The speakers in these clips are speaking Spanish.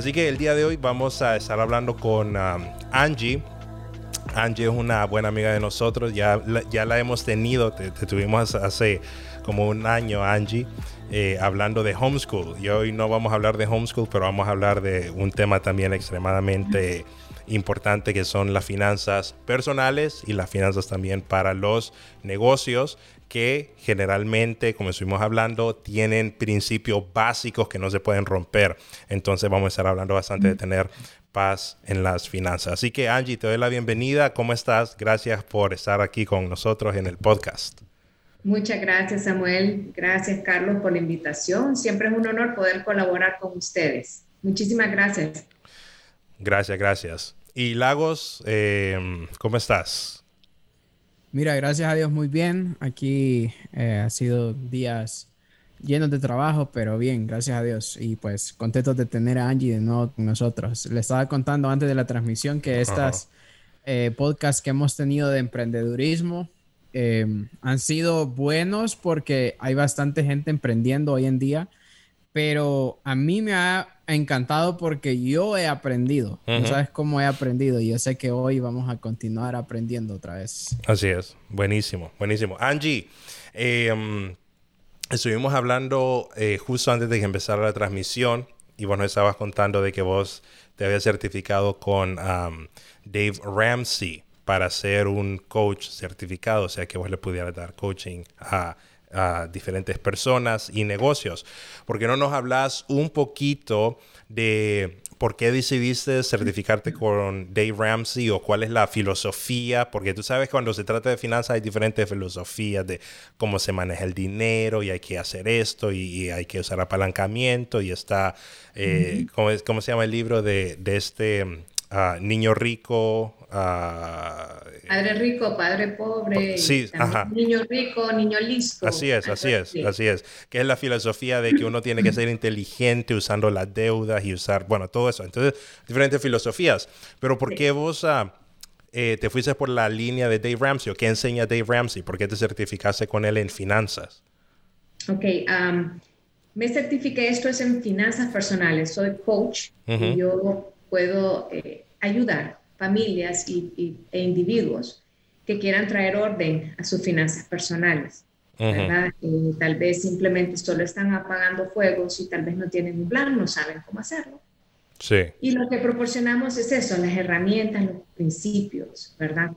Así que el día de hoy vamos a estar hablando con um, Angie. Angie es una buena amiga de nosotros, ya, ya la hemos tenido, te, tuvimos hace como un año, Angie, eh, hablando de homeschool. Y hoy no vamos a hablar de homeschool, pero vamos a hablar de un tema también extremadamente importante que son las finanzas personales y las finanzas también para los negocios que generalmente, como estuvimos hablando, tienen principios básicos que no se pueden romper. Entonces vamos a estar hablando bastante de tener paz en las finanzas. Así que Angie, te doy la bienvenida. ¿Cómo estás? Gracias por estar aquí con nosotros en el podcast. Muchas gracias, Samuel. Gracias, Carlos, por la invitación. Siempre es un honor poder colaborar con ustedes. Muchísimas gracias. Gracias, gracias. Y Lagos, em, ¿cómo estás? Mira, gracias a Dios muy bien. Aquí eh, ha sido días llenos de trabajo, pero bien, gracias a Dios. Y pues contento de tener a Angie de nuevo con nosotros. Le estaba contando antes de la transmisión que estas eh, podcasts que hemos tenido de emprendedurismo em, han sido buenos porque hay bastante gente emprendiendo hoy en día, pero a mí me ha encantado porque yo he aprendido. Sabes cómo he aprendido. Y yo sé que hoy vamos a continuar aprendiendo otra vez. Así es. Buenísimo, buenísimo. Angie, em, estuvimos hablando eh, justo antes de que empezara la transmisión y vos nos estabas contando de que vos te habías certificado con Dave Ramsey para ser un coach certificado, o sea que vos le pudieras dar coaching a a diferentes personas y negocios. ¿Por qué no nos hablas un poquito de por qué decidiste certificarte con Dave Ramsey o cuál es la filosofía? Porque tú sabes, cuando se trata de finanzas hay diferentes filosofías de cómo se maneja el dinero y hay que hacer esto y, hay que usar apalancamiento y está, eh, ¿cómo, se llama el libro de, de este ah, niño rico? Ah, padre rico, padre pobre, sí, niño rico, niño listo. Así es, así es, así es. Que es la filosofía de que uno tiene que ser inteligente usando las deudas y usar, bueno, todo eso. Entonces, diferentes filosofías. Pero ¿por qué vos ah, eh, te fuiste por la línea de Dave Ramsey o qué enseña Dave Ramsey? ¿Por qué te certificaste con él en finanzas? Ok, me certifiqué, esto es en finanzas personales, soy coach y yo puedo eh, ayudar familias y, e individuos que quieran traer orden a sus finanzas personales. ¿verdad? tal vez simplemente solo están apagando fuegos y tal vez no tienen un plan, no saben cómo hacerlo. Sí. Y lo que proporcionamos es eso, las herramientas, los principios, ¿verdad?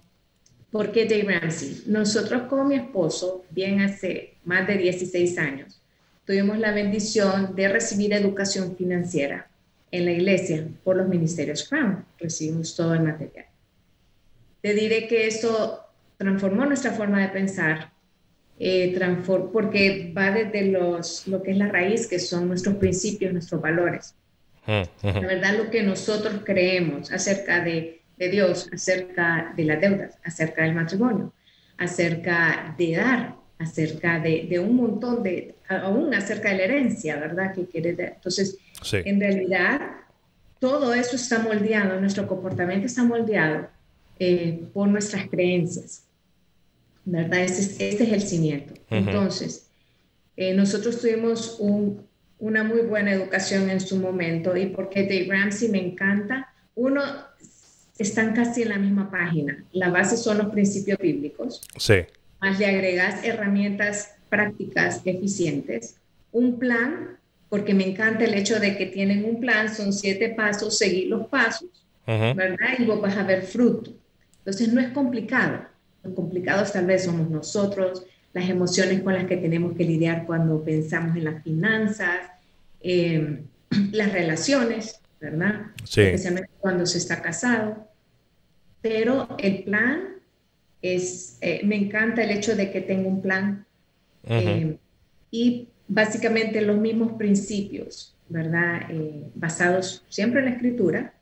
¿Por qué Dave Ramsey? Nosotros con mi esposo, bien hace más de 16 años, tuvimos la bendición de recibir educación financiera en la iglesia por los ministerios Crown. Recibimos todo el material. Te diré que eso transformó nuestra forma de pensar, eh, porque va desde los, lo que es la raíz, que son nuestros principios, nuestros valores. La verdad, lo que nosotros creemos acerca de, de Dios, acerca de las deudas, acerca del matrimonio, acerca de dar, acerca de, de, un montón de, aún acerca de la herencia, ¿verdad? Que quiere Entonces, en realidad, todo eso está moldeado, nuestro comportamiento está moldeado eh, por nuestras creencias, ¿verdad? Este es, el cimiento. Entonces, eh, nosotros tuvimos una muy buena educación en su momento y porque Dave Ramsey me encanta, uno, están casi en la misma página. La base son los principios bíblicos. Sí. Más le agregas herramientas prácticas eficientes, un plan porque me encanta el hecho de que tienen un plan, son siete pasos, seguir los pasos, ¿verdad? Y vos vas a ver fruto. Entonces no es complicado. Lo complicado tal vez somos nosotros, las emociones con las que tenemos que lidiar cuando pensamos en las finanzas, em, las relaciones, ¿verdad? Sí. Especialmente cuando se está casado. Pero el plan es, eh, me encanta el hecho de que tenga un plan em, y básicamente los mismos principios, ¿verdad? Eh, basados siempre en la escritura,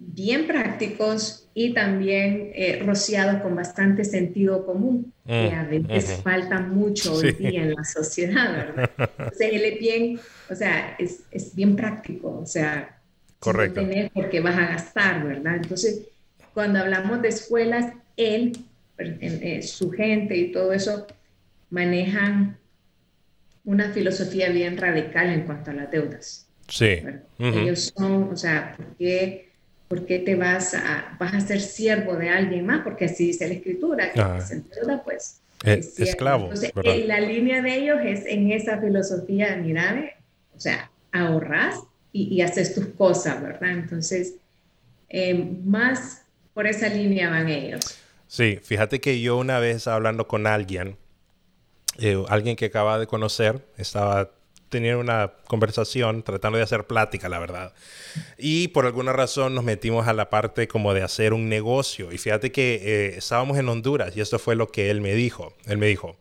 bien prácticos y también eh, rociados con bastante sentido común, que a mm, veces falta mucho hoy día en la sociedad, ¿verdad? Entonces él es bien, o sea, es, es bien práctico, o sea, Correcto. tener porque vas a gastar, ¿verdad? Entonces, cuando hablamos de escuelas, él, eh, su gente y todo eso manejan una filosofía bien radical en cuanto a las deudas. Sí. Ellos son, o sea, ¿por qué, ¿por qué, te vas a, vas a ser siervo de alguien más? Porque así dice la escritura, que ah. se pues. Es, esclavo. Entonces, la línea de ellos es en esa filosofía, mira, o sea, ahorras y, y haces tus cosas, ¿verdad? Entonces, eh, más por esa línea van ellos. Sí, fíjate que yo una vez hablando con alguien, eh, alguien que acaba de conocer, estaba teniendo una conversación, tratando de hacer plática, la verdad. Y por alguna razón nos metimos a la parte como de hacer un negocio. Y fíjate que eh, estábamos en Honduras y esto fue lo que él me dijo. Él me dijo,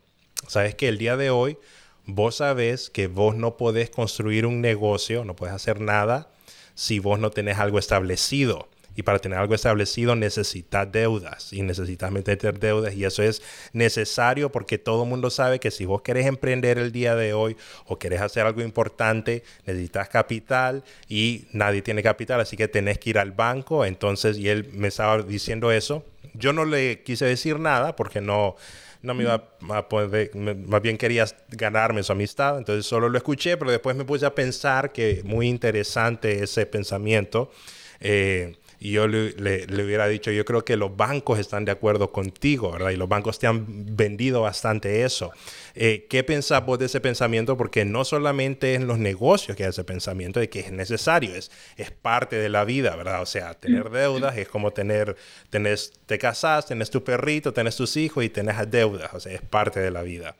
sabes que el día de hoy vos sabés que vos no podés construir un negocio, no puedes hacer nada si vos no tenés algo establecido. Y para tener algo establecido necesitas deudas y necesitas meter deudas y eso es necesario porque todo el mundo sabe que si vos querés emprender el día de hoy o querés hacer algo importante, necesitas capital y nadie tiene capital, así que tenés que ir al banco. Entonces, y él me estaba diciendo eso. Yo no le quise decir nada porque no, no me iba a poder, más bien quería ganarme su amistad, entonces solo lo escuché, pero después me puse a pensar que muy interesante ese pensamiento. Eh, y yo le, le, hubiera dicho, yo creo que los bancos están de acuerdo contigo, ¿verdad? Y los bancos te han vendido bastante eso. Eh, ¿Qué pensás vos de ese pensamiento? Porque no solamente en los negocios que hay ese pensamiento de que es necesario, es, es parte de la vida, ¿verdad? O sea, tener deudas es como tener, tenés, te casás, tenés tu perrito, tenés tus hijos y tenés deudas, o sea, es parte de la vida.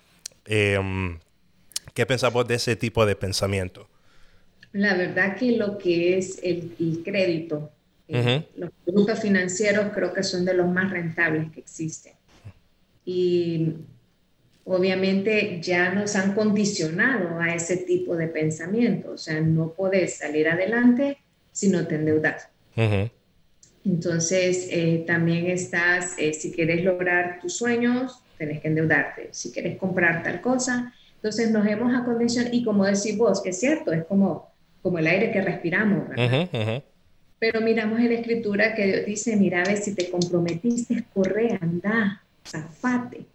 Em, ¿Qué pensás vos de ese tipo de pensamiento? La verdad que lo que es el, el crédito los productos financieros creo que son de los más rentables que existen. Y obviamente ya nos han condicionado a ese tipo de pensamiento. O sea, no puedes salir adelante si no te endeudas. Entonces, eh, también estás, eh, si quieres lograr tus sueños, tenés que endeudarte. Si quieres comprar tal cosa, entonces nos hemos acondicionado. Y como decís vos, que es cierto, es como, como el aire que respiramos, ¿verdad? Pero miramos en la escritura que Dios dice, mira, a ver si te comprometiste, corre, anda, zafate.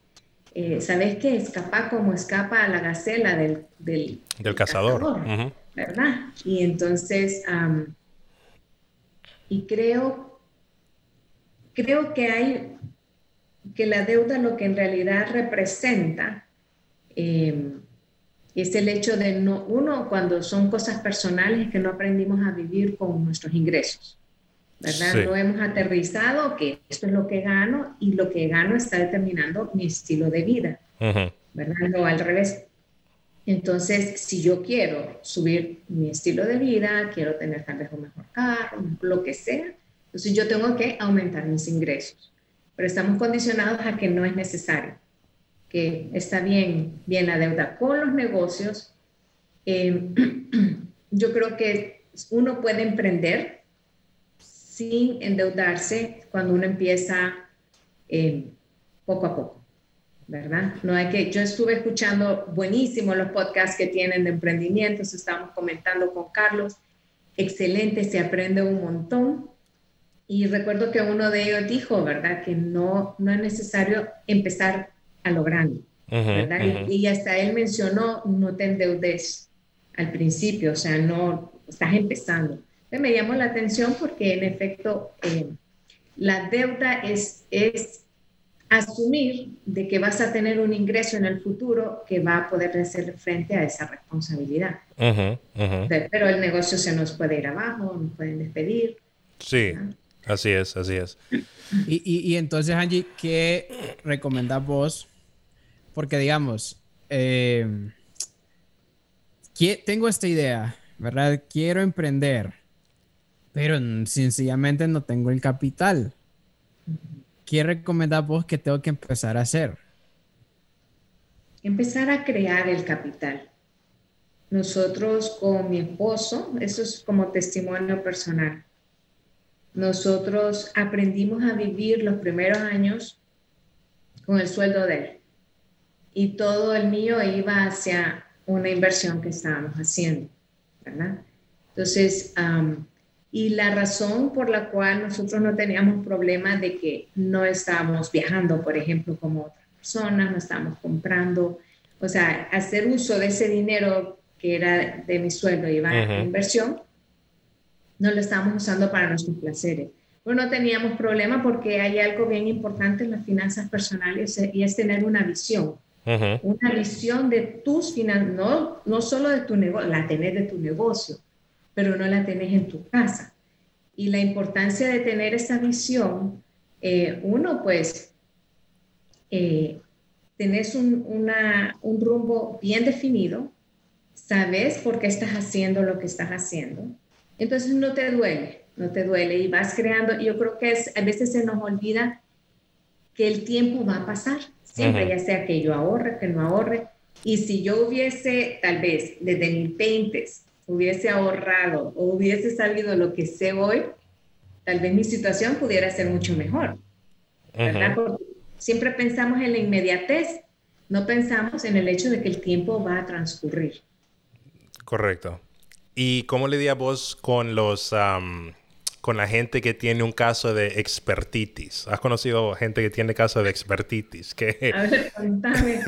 Eh, ¿Sabes qué? Escapa como escapa a la gacela del, del, del cazador. ¿Verdad? Y entonces, y creo, creo que hay, que la deuda lo que en realidad representa, eh, es el hecho de no, uno, cuando son cosas personales que no aprendimos a vivir con nuestros ingresos, ¿verdad? No hemos aterrizado que esto es lo que gano y lo que gano está determinando mi estilo de vida, ¿verdad? No al revés. Entonces, si yo quiero subir mi estilo de vida, quiero tener tal vez un mejor carro, lo que sea, entonces yo tengo que aumentar mis ingresos. Pero estamos condicionados a que no es necesario que está bien, bien la deuda con los negocios. Eh, yo creo que uno puede emprender sin endeudarse cuando uno empieza eh, poco a poco, ¿verdad? No hay que, yo estuve escuchando buenísimo los podcasts que tienen de emprendimientos, estamos comentando con Carlos, excelente, se aprende un montón. Y recuerdo que uno de ellos dijo, ¿verdad? Que no, no es necesario empezar a lo grande. ¿verdad? y, hasta él mencionó, no te endeudes al principio, o sea, no estás empezando. Entonces me llamó la atención porque en efecto eh, la deuda es, es asumir de que vas a tener un ingreso en el futuro que va a poder hacer frente a esa responsabilidad. Pero el negocio se nos puede ir abajo, nos pueden despedir. Sí, así es, así es. Y, y, y entonces, Angie, ¿qué recomendás vos porque digamos, eh, tengo esta idea, ¿verdad? Quiero emprender, pero sencillamente no tengo el capital. ¿Qué recomendás vos que tengo que empezar a hacer? Empezar a crear el capital. Nosotros con mi esposo, eso es como testimonio personal, nosotros aprendimos a vivir los primeros años con el sueldo de él y todo el mío iba hacia una inversión que estábamos haciendo, ¿verdad? Entonces, y la razón por la cual nosotros no teníamos problema de que no estábamos viajando, por ejemplo, como otras personas, no estábamos comprando, o sea, hacer uso de ese dinero que era de mi sueldo, iba a inversión, no lo estábamos usando para nuestros placeres. Bueno, no teníamos problema porque hay algo bien importante en las finanzas personales y es tener una visión. Una visión de tus finanzas, no, no solo de tu negocio, la tenés de tu negocio, pero no la tenés en tu casa. Y la importancia de tener esa visión, eh, uno, pues, eh, tenés un, una, un rumbo bien definido, sabes por qué estás haciendo lo que estás haciendo, entonces no te duele, no te duele y vas creando, yo creo que a veces se nos olvida que el tiempo va a pasar, siempre, ya sea que yo ahorre, que no ahorre, y si yo hubiese, tal vez, desde mis 20 hubiese ahorrado o hubiese sabido lo que sé hoy, tal vez mi situación pudiera ser mucho mejor. ¿verdad? Porque siempre pensamos en la inmediatez, no pensamos en el hecho de que el tiempo va a transcurrir. Correcto. ¿Y cómo le dirías vos con los con la gente que tiene un caso de expertitis? ¿Has conocido gente que tiene caso de expertitis? Que... A ver, contame.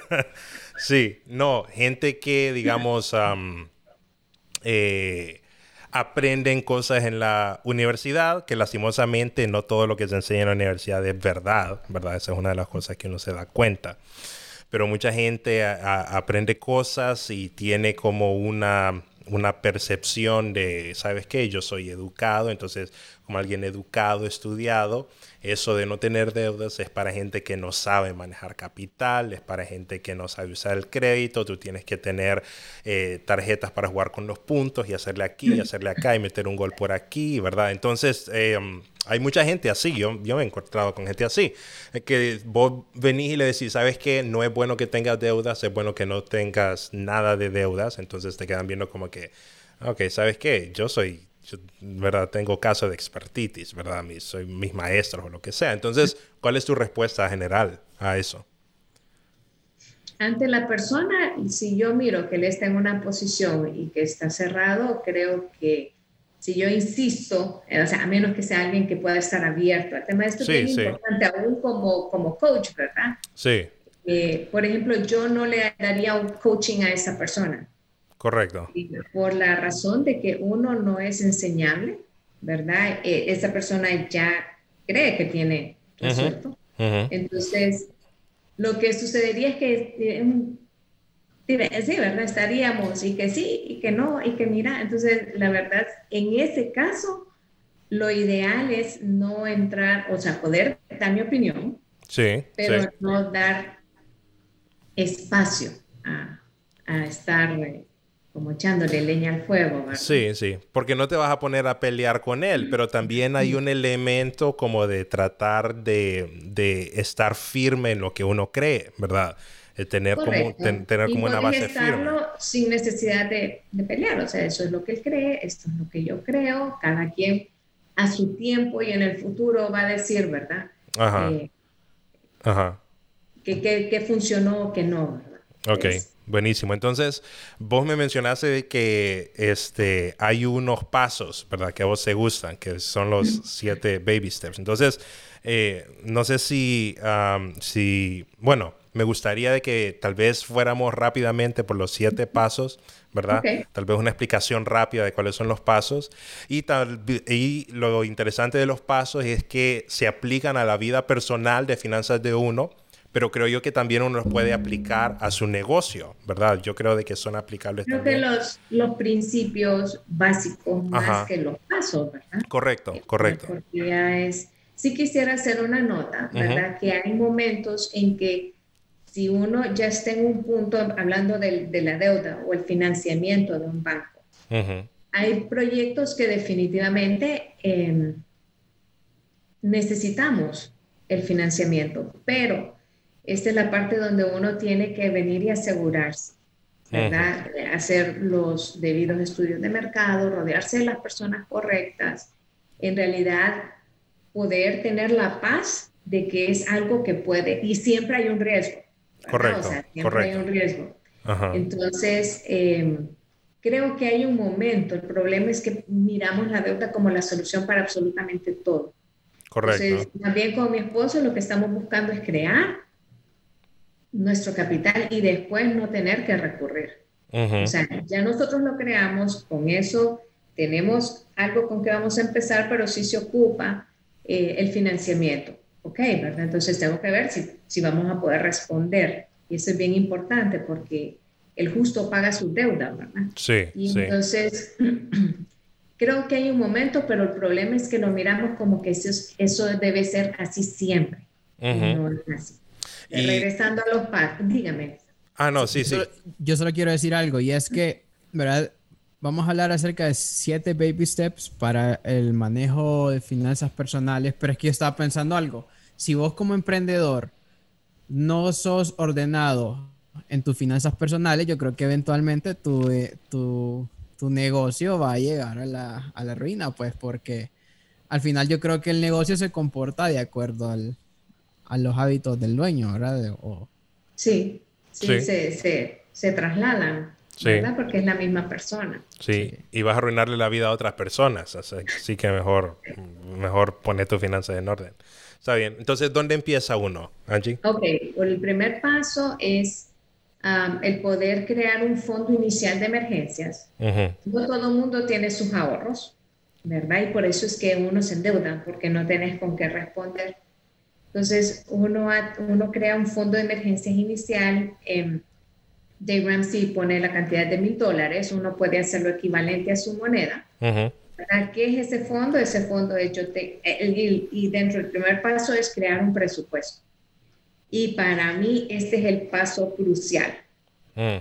sí, no, gente que, digamos, eh, aprenden cosas en la universidad, que lastimosamente no todo lo que se enseña en la universidad es verdad, ¿verdad? Esa es una de las cosas que uno se da cuenta. Pero mucha gente aprende cosas y tiene como una una percepción de, ¿sabes qué? Yo soy educado, entonces como alguien educado, estudiado, eso de no tener deudas es para gente que no sabe manejar capital, es para gente que no sabe usar el crédito, tú tienes que tener eh, tarjetas para jugar con los puntos y hacerle aquí, y hacerle acá y meter un gol por aquí, ¿verdad? Entonces, em, hay mucha gente así, yo, yo me he encontrado con gente así, que vos venís y le decís, ¿sabes qué? No es bueno que tengas deudas, es bueno que no tengas nada de deudas, entonces te quedan viendo como que, ok, ¿sabes qué? Yo soy ¿verdad? Tengo caso de expertitis, ¿verdad? soy mis maestros o lo que sea. Entonces, ¿cuál es tu respuesta general a eso? Ante la persona, si yo miro que él está en una posición y que está cerrado, creo que si yo insisto, o sea, a menos que sea alguien que pueda estar abierto al tema, esto es importante aún como, como coach, ¿verdad? Sí. Eh, por ejemplo, yo no le daría un coaching a esa persona. Correcto. Por la razón de que uno no es enseñable, ¿verdad? E, esa persona ya cree que tiene resuelto. Entonces, lo que sucedería es que, sí, ¿verdad? Estaríamos y que sí, y que no, y que mira. Entonces, la verdad, en ese caso, lo ideal es no entrar, o sea, poder dar mi opinión, sí, pero no dar espacio a, a estar como echándole leña al fuego. ¿verdad? Sí, sí, porque no te vas a poner a pelear con él, pero también hay un elemento como de tratar de, de estar firme en lo que uno cree, ¿verdad? De tener como, tener como una base firme. sin necesidad de, de, pelear, o sea, eso es lo que él cree, esto es lo que yo creo, cada quien a su tiempo y en el futuro va a decir, ¿verdad? Ajá. Eh, Ajá. Que, que, que, funcionó o que no, ¿verdad? Ok. Buenísimo. Entonces, vos me mencionaste que este, hay unos pasos, ¿verdad? Que a vos te gustan, que son los siete baby steps. Entonces, eh, no sé si, si, bueno, me gustaría de que tal vez fuéramos rápidamente por los siete pasos, ¿verdad? Tal vez una explicación rápida de cuáles son los pasos. Y, tal, y lo interesante de los pasos es que se aplican a la vida personal de finanzas de uno pero creo yo que también uno los puede aplicar a su negocio, ¿verdad? Yo creo de que son aplicables creo que los, los principios básicos más que los pasos, ¿verdad? Correcto, correcto. Porque ya es, sí quisiera hacer una nota, ¿verdad? Que hay momentos en que si uno ya está en un punto, hablando de, de la deuda o el financiamiento de un banco, hay proyectos que definitivamente em, necesitamos el financiamiento, pero esta es la parte donde uno tiene que venir y asegurarse, ¿verdad? Hacer los debidos estudios de mercado, rodearse de las personas correctas, en realidad poder tener la paz de que es algo que puede, y siempre hay un riesgo. Correcto. O sea, siempre hay un riesgo. Entonces, em, creo que hay un momento, el problema es que miramos la deuda como la solución para absolutamente todo. Correcto. Entonces, también con mi esposo lo que estamos buscando es crear nuestro capital y después no tener que recurrir. O sea, ya nosotros lo creamos, con eso tenemos algo con que vamos a empezar, pero sí se ocupa eh, el financiamiento. ¿Ok? ¿verdad? Entonces tengo que ver si, si vamos a poder responder. Y eso es bien importante porque el justo paga su deuda, ¿verdad? Sí. Y entonces, creo que hay un momento, pero el problema es que lo miramos como que eso, eso debe ser así siempre. No es así. Y... Regresando a los pactos, dígame. Ah, no, sí, sí. Yo solo quiero decir algo y es que, ¿verdad? Vamos a hablar acerca de siete baby steps para el manejo de finanzas personales, pero es que yo estaba pensando algo. Si vos como emprendedor no sos ordenado en tus finanzas personales, yo creo que eventualmente tu, eh, tu, tu negocio va a llegar a la, a la, ruina, pues porque al final yo creo que el negocio se comporta de acuerdo al, a los hábitos del dueño, ¿verdad? O... Sí, sí, Se, se, se, trasladan. ¿Verdad? Porque es la misma persona. Sí. y vas a arruinarle la vida a otras personas. Así que mejor, mejor poner tus finanzas en orden. Está bien. Entonces, ¿dónde empieza uno, Angie? Ok, el primer paso es el poder crear un fondo inicial de emergencias. No todo el mundo tiene sus ahorros, ¿verdad? Y por eso es que uno se endeuda, porque no tenés con qué responder. Entonces, uno, uno crea un fondo de emergencias inicial. Eh, Dave Ramsey pone la cantidad de mil dólares, uno puede hacerlo equivalente a su moneda. ¿Qué es ese fondo? Ese fondo es yo te, y dentro del primer paso es crear un presupuesto. Y para mí este es el paso crucial. Mm.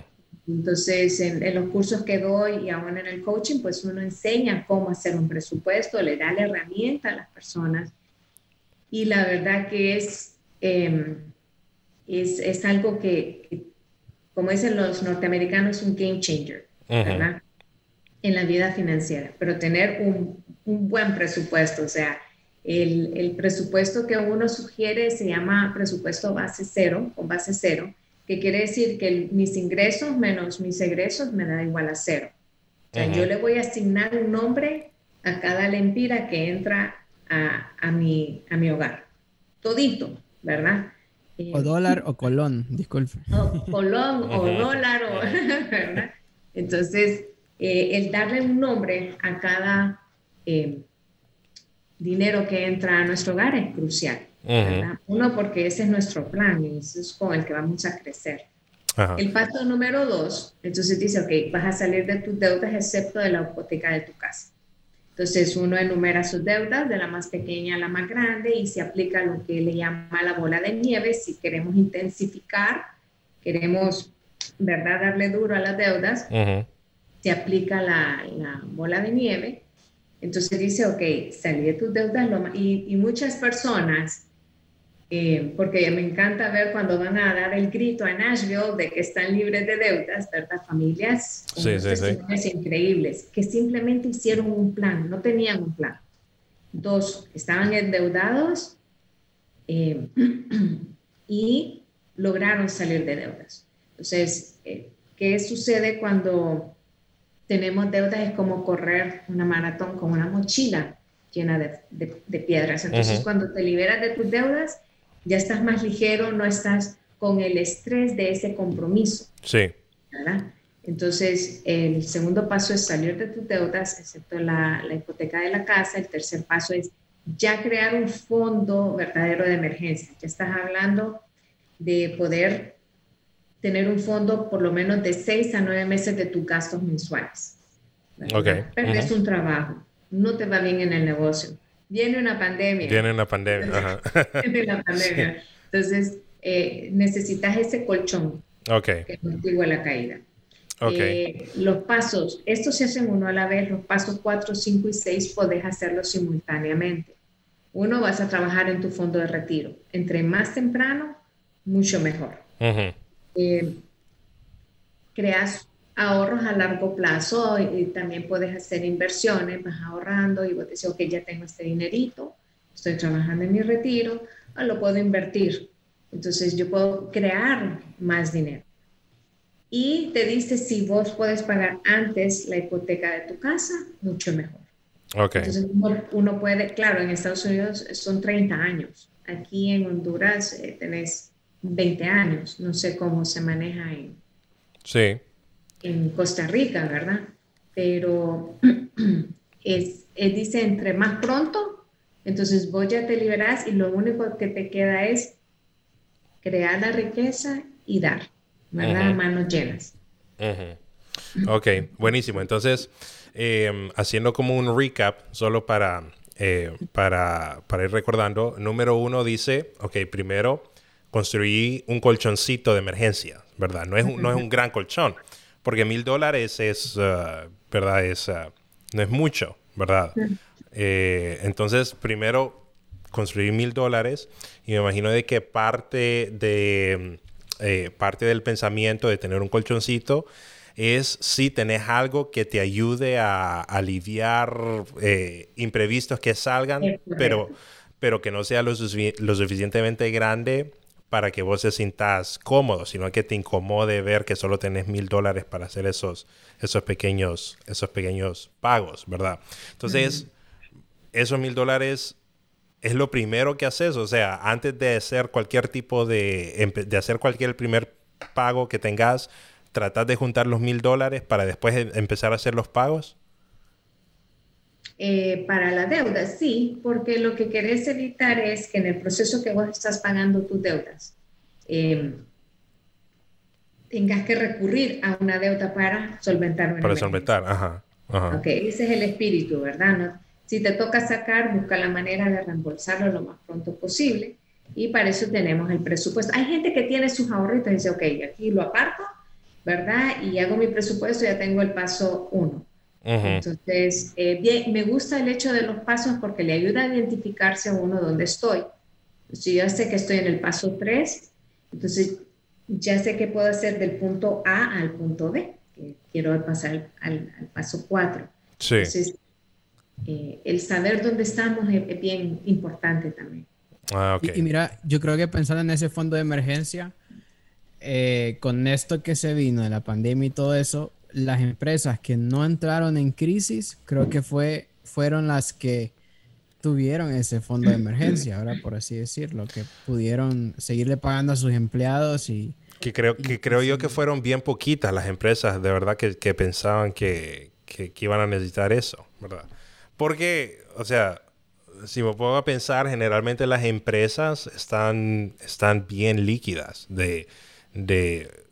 Entonces, en, los cursos que doy y aún en el coaching, pues uno enseña cómo hacer un presupuesto, le da la herramienta a las personas. Y la verdad que es, em, es, es, algo que, como dicen los norteamericanos, un game changer, ¿verdad? En la vida financiera. Pero tener un, un buen presupuesto, o sea, el, presupuesto que uno sugiere se llama presupuesto base cero o base cero, que quiere decir que mis ingresos menos mis egresos me da igual a cero. O sea, yo le voy a asignar un nombre a cada lempira que entra a, a, mi, a mi hogar. Todito, ¿verdad? O dólar o colón, disculpe. O colón o dólar, o, ¿verdad? Entonces, eh, el darle un nombre a cada eh, dinero que entra a nuestro hogar es crucial. Uno, porque ese es nuestro plan y eso es con el que vamos a crecer. El paso número dos, entonces dice, ok, vas a salir de tus deudas excepto de la hipoteca de tu casa. Entonces uno enumera sus deudas de la más pequeña a la más grande y se aplica lo que le llama la bola de nieve. Si queremos intensificar, queremos, ¿verdad?, darle duro a las deudas, se aplica la, la bola de nieve entonces dice, ok, salí de tus deudas y, y, muchas personas, eh, porque me encanta ver cuando van a dar el grito a Nashville de que están libres de deudas, ¿verdad? Familias sí, sí, increíbles, que simplemente hicieron un plan, no tenían un plan. Dos, estaban endeudados eh, y lograron salir de deudas. Entonces, eh, ¿qué sucede cuando tenemos deudas es como correr una maratón con una mochila llena de, piedras. Entonces, cuando te liberas de tus deudas, ya estás más ligero, no estás con el estrés de ese compromiso. Sí. ¿verdad? Entonces, el segundo paso es salir de tus deudas, excepto la, la, hipoteca de la casa. El tercer paso es ya crear un fondo verdadero de emergencia. Ya estás hablando de poder tener un fondo por lo menos de seis a nueve meses de tus gastos mensuales. Okay. Perdes un trabajo, no te va bien en el negocio, viene una pandemia. Viene una pandemia. viene una pandemia. Entonces, eh, necesitas ese colchón okay. que contigo la caída. Okay. Eh, los pasos, estos se hacen uno a la vez, los pasos 4, 5 y 6 podés hacerlos simultáneamente. Uno, vas a trabajar en tu fondo de retiro. Entre más temprano, mucho mejor. Uh eh, creas ahorros a largo plazo y, también puedes hacer inversiones, vas ahorrando y vos decís, ok, ya tengo este dinerito, estoy trabajando en mi retiro, o lo puedo invertir. Entonces yo puedo crear más dinero. Y te dice si vos puedes pagar antes la hipoteca de tu casa, mucho mejor. Okay. Entonces uno, puede, claro, en Estados Unidos son 30 años. Aquí en Honduras eh, tenés 20 años. No sé cómo se maneja ahí. Sí. En Costa Rica, ¿verdad? Pero es, dice entre más pronto, entonces vos ya te liberás y lo único que te queda es crear la riqueza y dar, ¿verdad? Manos llenas. Ok, buenísimo. Entonces, em, haciendo como un recap, solo para, eh, para, para ir recordando, número uno dice, ok, primero construí un colchoncito de emergencia, ¿verdad? No es un, no es un gran colchón, porque mil dólares es, uh, ¿verdad? Es, uh, no es mucho, ¿verdad? Eh, entonces, primero construí mil dólares y me imagino de que parte de eh, parte del pensamiento de tener un colchoncito es si tenés algo que te ayude a, aliviar eh, imprevistos que salgan, pero, pero que no sea lo, lo, suficientemente grande para que vos te sientas cómodo, sino que te incomode ver que solo tenés mil dólares para hacer esos, esos, pequeños, esos pequeños pagos, ¿verdad? Entonces, esos mil dólares es lo primero que haces. O sea, antes de hacer cualquier tipo de, de hacer cualquier primer pago que tengas, tratas de juntar los mil dólares para después em, empezar a hacer los pagos. Eh, para la deuda, sí, porque lo que querés evitar es que en el proceso que vos estás pagando tus deudas, em, tengas que recurrir a una deuda para solventar una Para solventar, ajá, ajá. Ok, ese es el espíritu, ¿verdad? ¿No? Si te toca sacar, busca la manera de reembolsarlo lo más pronto posible y para eso tenemos el presupuesto. Hay gente que tiene sus ahorritos y dice, ok, aquí lo aparto, ¿verdad? Y hago mi presupuesto, ya tengo el paso uno. Entonces, eh, bien, me gusta el hecho de los pasos porque le ayuda a identificarse a uno dónde estoy. Si yo sé que estoy en el paso 3, entonces ya sé que puedo hacer del punto A al punto B, que quiero pasar al, paso 4. Sí. Entonces, eh, el saber dónde estamos es, bien importante también. Ah, y, mira, yo creo que pensando en ese fondo de emergencia, eh, con esto que se vino de la pandemia y todo eso, las empresas que no entraron en crisis, creo que fue, fueron las que tuvieron ese fondo de emergencia, ahora por así decirlo, que pudieron seguirle pagando a sus empleados y... Que creo, que creo yo que fueron bien poquitas las empresas de verdad que, que pensaban que, que, que, iban a necesitar eso, ¿verdad? Porque, o sea, si me pongo a pensar, generalmente las empresas están, están bien líquidas de, de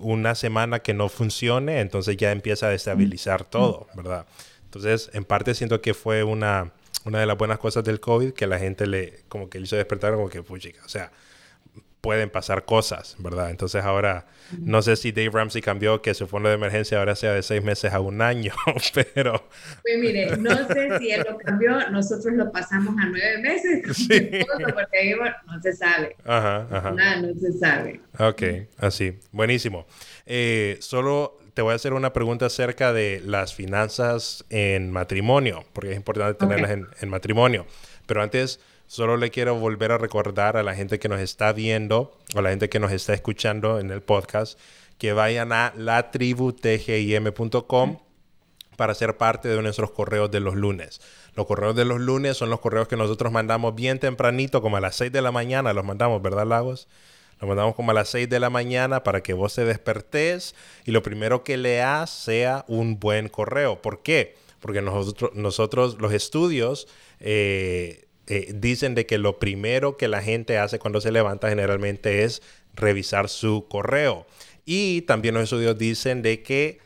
una semana que no funcione, entonces ya empieza a destabilizar todo, ¿verdad? Entonces, en parte siento que fue una, una de las buenas cosas del COVID que la gente le, como que le hizo despertar como que, puchica, o sea, pueden pasar cosas, ¿verdad? Entonces ahora, no sé si Dave Ramsey cambió que su fondo de emergencia ahora sea de seis meses a un año, pero... Pues mire, no sé si él lo cambió, nosotros lo pasamos a nueve meses, sí. porque no se sabe. Ajá, ajá. Nada, no se sabe. Ok, así, buenísimo. Eh, solo te voy a hacer una pregunta acerca de las finanzas en matrimonio, porque es importante tenerlas en, en matrimonio. Pero antes Solo le quiero volver a recordar a la gente que nos está viendo o a la gente que nos está escuchando en el podcast que vayan a latributgim.com para ser parte de nuestros correos de los lunes. Los correos de los lunes son los correos que nosotros mandamos bien tempranito, como a las 6 de la mañana, los mandamos, ¿verdad, Lagos? Los mandamos como a las 6 de la mañana para que vos te despertés y lo primero que leas sea un buen correo. ¿Por qué? Porque nosotros, nosotros los estudios eh, eh, dicen de que lo primero que la gente hace cuando se levanta generalmente es revisar su correo. Y también los estudios dicen de que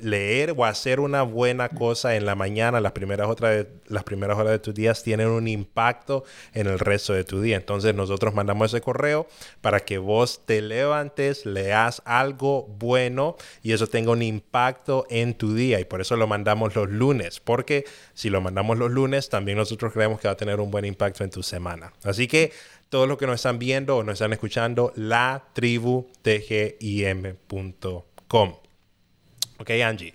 leer o hacer una buena cosa en la mañana, las primeras, otras, las primeras horas de tus días, tienen un impacto en el resto de tu día. Entonces nosotros mandamos ese correo para que vos te levantes, leas algo bueno y eso tenga un impacto en tu día. Y por eso lo mandamos los lunes, porque si lo mandamos los lunes, también nosotros creemos que va a tener un buen impacto en tu semana. Así que todos los que nos están viendo o nos están escuchando, la tribu tgim.com. Ok, Angie.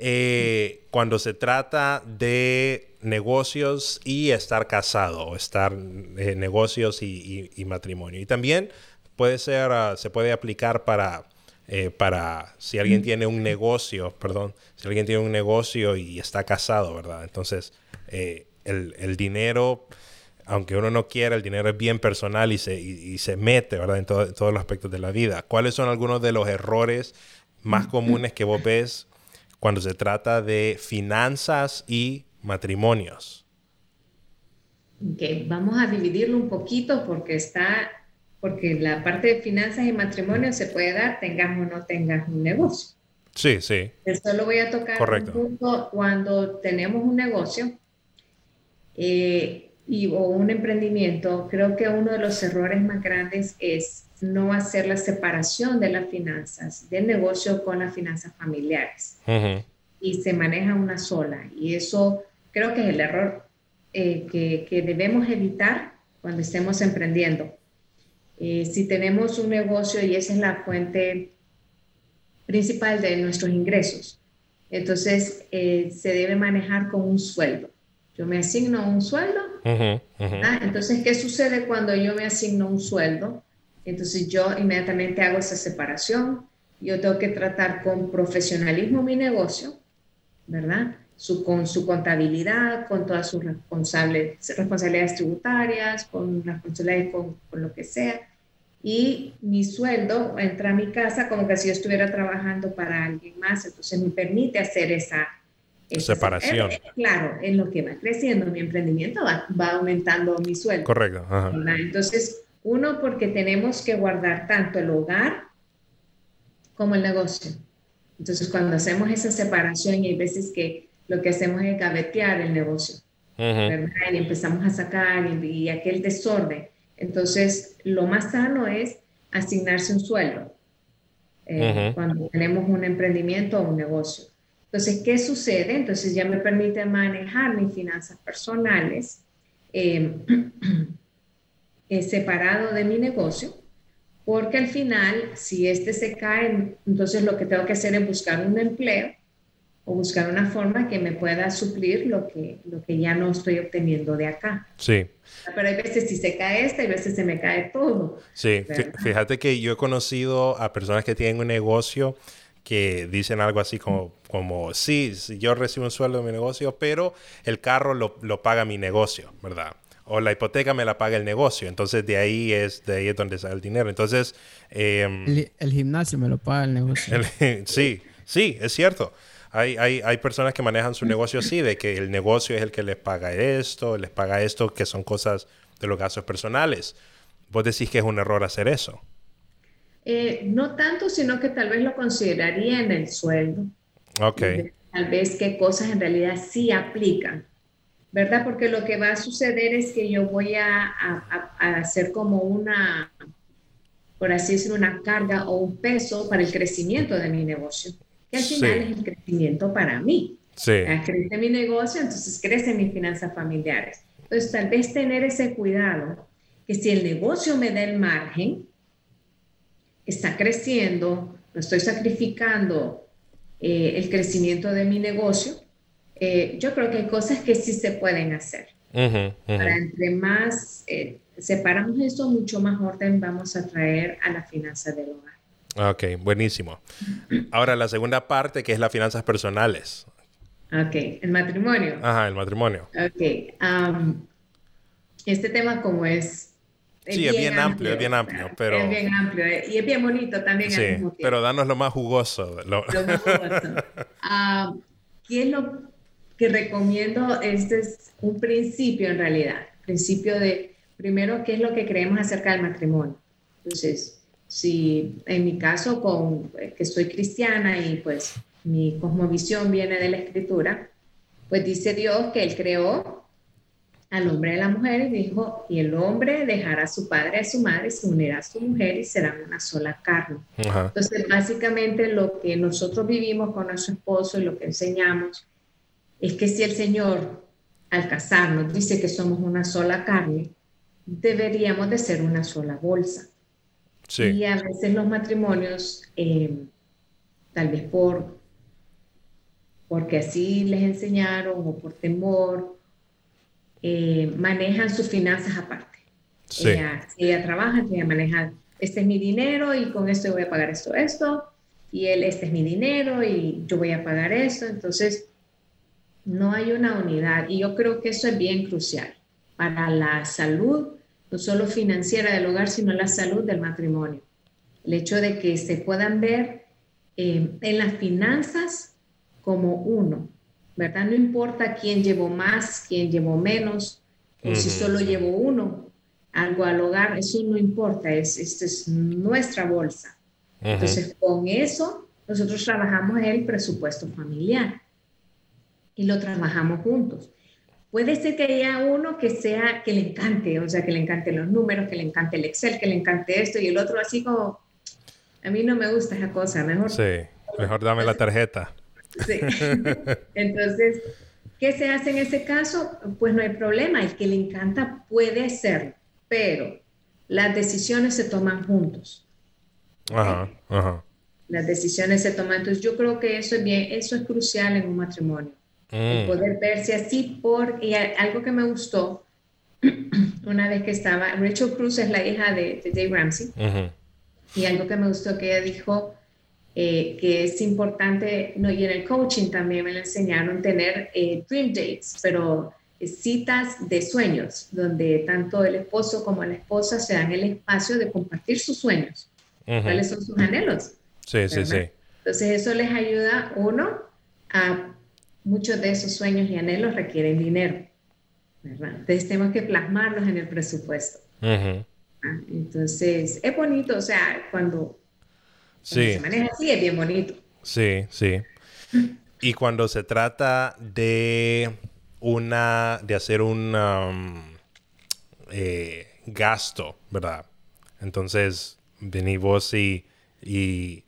Eh, cuando se trata de negocios y estar casado, o estar eh, negocios y, matrimonio. Y también puede ser, ah, se puede aplicar para, eh, para si alguien tiene un negocio, perdón, si alguien tiene un negocio y está casado, ¿verdad? Entonces, el, dinero, aunque uno no quiera, el dinero es bien personal y se, y, se mete, ¿verdad? En, en todos los aspectos de la vida. ¿Cuáles son algunos de los errores? Más comunes que vos ves cuando se trata de finanzas y matrimonios? Vamos a dividirlo un poquito porque está, porque la parte de finanzas y matrimonio se puede dar, tengas o no tengas un negocio. Sí, sí. Esto lo voy a tocar Correcto. un punto cuando tenemos un negocio eh, y, o un emprendimiento. Creo que uno de los errores más grandes es no hacer la separación de las finanzas del negocio con las finanzas familiares y se maneja una sola. Y eso creo que es el error eh, que, que debemos evitar cuando estemos emprendiendo. Eh, si tenemos un negocio y esa es la fuente principal de nuestros ingresos, entonces eh, se debe manejar con un sueldo. Yo me asigno un sueldo. ¿ah? Entonces, ¿qué sucede cuando yo me asigno un sueldo? Entonces yo inmediatamente hago esa separación. Yo tengo que tratar con profesionalismo mi negocio, ¿verdad? Su, con su contabilidad, con todas sus responsables, responsabilidades tributarias, con responsabilidades con, con lo que sea. Y mi sueldo entra a mi casa como que si yo estuviera trabajando para alguien más. Entonces me permite hacer esa, esa Separación. eh, claro, en lo que va creciendo mi emprendimiento va, va aumentando mi sueldo. Correcto. ajá. Entonces, uno, porque tenemos que guardar tanto el hogar como el negocio. Entonces, cuando hacemos esa separación, y hay veces que lo que hacemos es gavetear el negocio. Y empezamos a sacar y, y aquel desorden. Entonces, lo más sano es asignarse un sueldo eh, cuando tenemos un emprendimiento o un negocio. Entonces, ¿qué sucede? Entonces ya me permite manejar mis finanzas personales eh, eh, separado de mi negocio, porque al final, si este se cae, entonces lo que tengo que hacer es buscar un empleo o buscar una forma que me pueda suplir lo que, lo que ya no estoy obteniendo de acá. Sí. Pero hay veces si se cae esta, hay veces se me cae todo. Sí, ¿verdad? fíjate que yo he conocido a personas que tienen un negocio que dicen algo así como, como sí, yo recibo un sueldo de mi negocio, pero el carro lo, lo paga mi negocio, ¿verdad? O la hipoteca me la paga el negocio. Entonces de ahí es, de ahí es donde sale el dinero. Entonces, em, El, el gimnasio me lo paga el negocio. el- sí, sí, es cierto. Hay, hay, hay personas que manejan su negocio así, de que el negocio es el que les paga esto, les paga esto, que son cosas de los gastos personales. Vos decís que es un error hacer eso. Eh, no tanto, sino que tal vez lo consideraría en el sueldo. Ok. Tal vez qué cosas en realidad sí aplican, ¿verdad? Porque lo que va a suceder es que yo voy a, a- a hacer como una, por así decirlo, una carga o un peso para el crecimiento de mi negocio, que al Sí. final es el crecimiento para mí. Sí. Crece mi negocio, entonces crecen mis finanzas familiares. Entonces, tal vez tener ese cuidado, que si el negocio me da el margen, está creciendo, no estoy sacrificando eh, el crecimiento de mi negocio, eh, yo creo que hay cosas que sí se pueden hacer. Ujú, ujú. Para entre más eh, separamos eso, mucho más orden vamos a traer a la finanza del hogar. Ok, buenísimo. Ahora la segunda parte, que es las finanzas personales. Ok, el matrimonio. Ajá, el matrimonio. Ok. am, este tema como es... Sí, es bien amplio, es bien amplio, pero- Es bien amplio eh, y es bien bonito también al Sí, mismo tiempo. pero danos lo más jugoso. lo- Lo más jugoso. ¿Qué es lo que recomiendo? Este es un principio en realidad. Principio de, primero, ¿qué es lo que creemos acerca del matrimonio? Entonces, si en mi caso, con, eh, que soy cristiana y pues mi cosmovisión viene de la escritura, pues dice Dios que Él creó al hombre y a la mujer y dijo, y el hombre dejará a su padre y a su madre, se unirá a su mujer y serán una sola carne. Ajá. Entonces, básicamente lo que nosotros vivimos con nuestro esposo y lo que enseñamos es que si el Señor al casarnos dice que somos una sola carne, deberíamos de ser una sola bolsa. Y Sí. a veces los matrimonios, eh, tal vez por porque así les enseñaron o por temor, eh, manejan sus finanzas aparte. Sí. Ella, ella trabaja, ella maneja, este es mi dinero y con esto yo voy a pagar esto, esto, y él, este es mi dinero y yo voy a pagar esto. Entonces, no hay una unidad y yo creo que eso es bien crucial para la salud, no solo financiera del hogar, sino la salud del matrimonio. El hecho de que se puedan ver eh, en las finanzas como uno, ¿verdad? No importa quién llevó más, quién llevó menos, o si solo llevó uno algo al hogar, eso no importa, es, esta es nuestra bolsa. Entonces, con eso, nosotros trabajamos el presupuesto familiar y lo trabajamos juntos. Puede ser que haya uno que sea, que le encante, o sea, que le encante los números, que le encante el Excel, que le encante esto, y el otro así como, a mí no me gusta esa cosa, mejor. Sí, mejor dame la tarjeta. Sí. Entonces, ¿qué se hace en ese caso? Pues no hay problema, el que le encanta puede hacerlo, pero las decisiones se toman juntos. Ajá, ajá. Las decisiones se toman. Entonces, yo creo que eso es bien, eso es crucial en un matrimonio. Mm. poder verse así por, y algo que me gustó, una vez que estaba, Rachel Cruz es la hija de, Dave Ramsey, y algo que me gustó que ella dijo, eh, que es importante, no, y en el coaching también me lo enseñaron, tener eh, dream dates, pero citas de sueños, donde tanto el esposo como la esposa se dan el espacio de compartir sus sueñños, cuáles son sus anhelos. Sí, sí, sí. Entonces eso les ayuda, uno, a muchos de esos sueños y anhelos requieren dinero, ¿verdad? Entonces tenemos que plasmarlos en el presupuesto. Ah, entonces es bonito, o sea, cuando Sí. Se maneja así, es bien bonito. Sí, sí. Y cuando se trata de una, de hacer un um, eh, gasto, ¿verdad? Entonces, venís vos y, y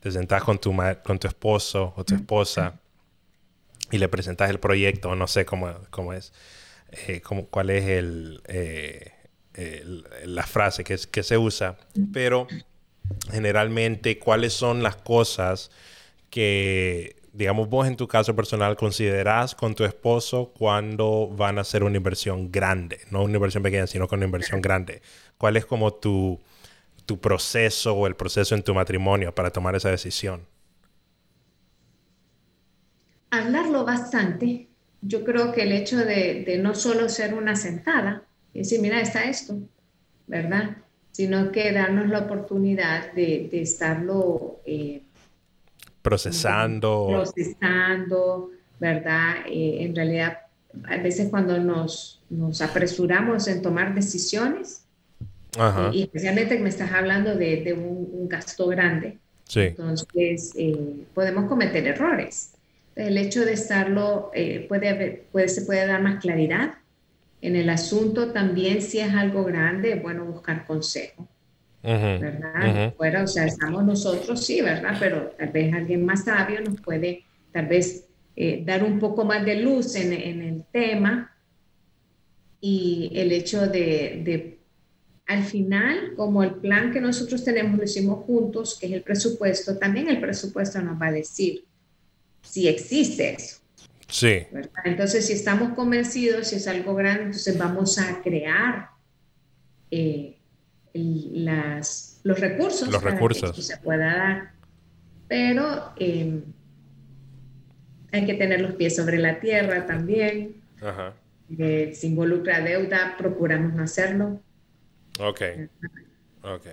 te sentás con tu, con tu esposo o tu esposa y le presentas el proyecto, no sé cómo, cómo es, eh, cómo, cuál es el, eh, la frase que, que se usa, pero generalmente cuáles son las cosas que, digamos, vos en tu caso personal considerás con tu esposo cuando van a hacer una inversión grande, no una inversión pequeña, sino con una inversión grande. ¿Cuál es como tu, tu proceso o el proceso en tu matrimonio para tomar esa decisión? Hablarlo bastante. Yo creo que el hecho de, de no solo ser una sentada, y decir, mira, está esto, ¿verdad? sino que darnos la oportunidad de, estarlo eh, procesando. Procesando, ¿verdad? Eh, en realidad, a veces cuando nos, nos apresuramos en tomar decisiones, y especialmente que me estás hablando de, un, gasto grande, entonces eh, podemos cometer errores. El hecho de estarlo puede, haber, puede, se puede dar más claridad, en el asunto también si es algo grande, bueno buscar consejo. ¿Verdad? Bueno, o sea, estamos nosotros, sí, ¿verdad? Pero tal vez alguien más sabio nos puede tal vez eh, dar un poco más de luz en, en, el tema y el hecho de, de, al final, como el plan que nosotros tenemos lo hicimos juntos, que es el presupuesto, también el presupuesto nos va a decir si existe eso. Sí. Entonces, si estamos convencidos, si es algo grande, entonces vamos a crear eh, las, los recursos los para recursos. que se pueda dar. Pero em, hay que tener los pies sobre la tierra también. Ajá. Eh, si involucra deuda, procuramos no hacerlo. Ok. Ok.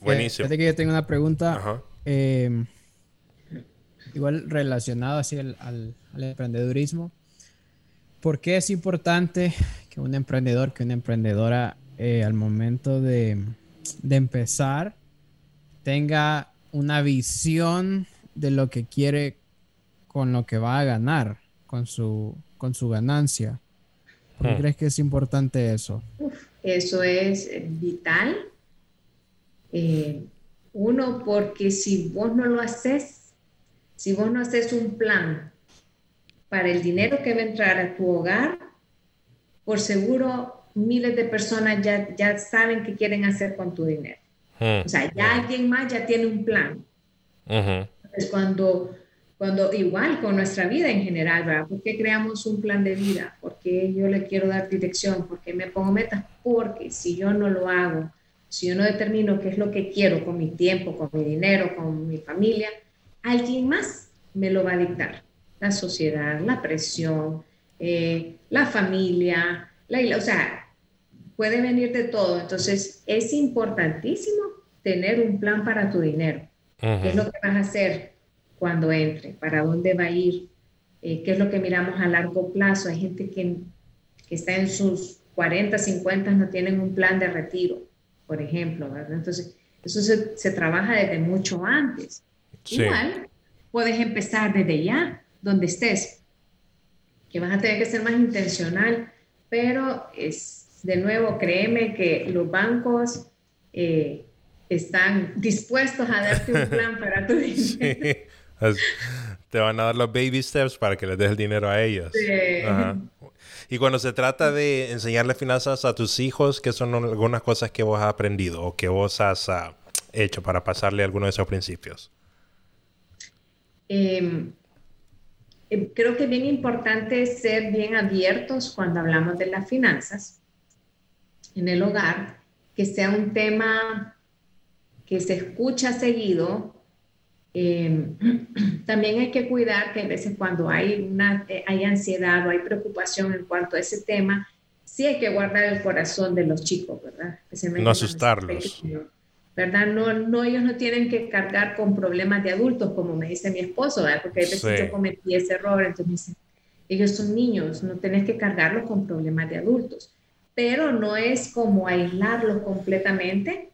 Buenísimo. Fíjate que yo tengo una pregunta. Ajá. Eh, igual relacionado así al, al, emprendedurismo. ¿Por qué es importante que un emprendedor, que una emprendedora eh, al momento de, de, empezar tenga una visión de lo que quiere con lo que va a ganar, con su, con su ganancia? ¿Por qué hmm. crees que es importante eso? eso es vital. Eh, uno, porque si vos no lo haces, si vos no haces un plan para el dinero que va a entrar a tu hogar, por seguro miles de personas ya, ya saben qué quieren hacer con tu dinero. Hmm. O sea, ya alguien más ya tiene un plan. Es cuando, cuando, igual con nuestra vida en general, ¿verdad? ¿Por qué creamos un plan de vida? ¿Por qué yo le quiero dar dirección? ¿Por qué me pongo metas? Porque si yo no lo hago, si yo no determino qué es lo que quiero con mi tiempo, con mi dinero, con mi familia, alguien más me lo va a dictar. La sociedad, la presión, eh, la familia, la, o sea, puede venir de todo. Entonces, es importantísimo tener un plan para tu dinero. ¿Qué es lo que vas a hacer cuando entre? ¿Para dónde va a ir? Eh, ¿Qué es lo que miramos a largo plazo? Hay gente que, que está en sus 40, 50, no tienen un plan de retiro, por ejemplo, ¿verdad? Entonces, eso se, se trabaja desde mucho antes. Igual, puedes empezar desde ya, donde estés, que vas a tener que ser más intencional, pero es, de nuevo, créeme que los bancos eh, están dispuestos a darte un plan para tu dinero. Te van a dar los baby steps para que les des el dinero a ellos. Y cuando se trata de enseñarle finanzas a tus hijos, ¿qué son algunas cosas que vos has aprendido o que vos has uh, hecho para pasarle algunos de esos principios? Em, creo que es bien importante ser bien abiertos cuando hablamos de las finanzas en el hogar, que sea un tema que se escucha seguido. Em, también hay que cuidar que a veces cuando hay, una, eh, hay ansiedad o hay preocupación en cuanto a ese tema, sí hay que guardar el corazón de los chicos, ¿verdad? no asustarlos. ¿Verdad? No, no, ellos no tienen que cargar con problemas de adultos, como me dice mi esposo, ¿verdad? Porque a veces yo cometí ese error, entonces me dice, ellos son niños, no tenés que cargarlos con problemas de adultos, pero no es como aislarlos completamente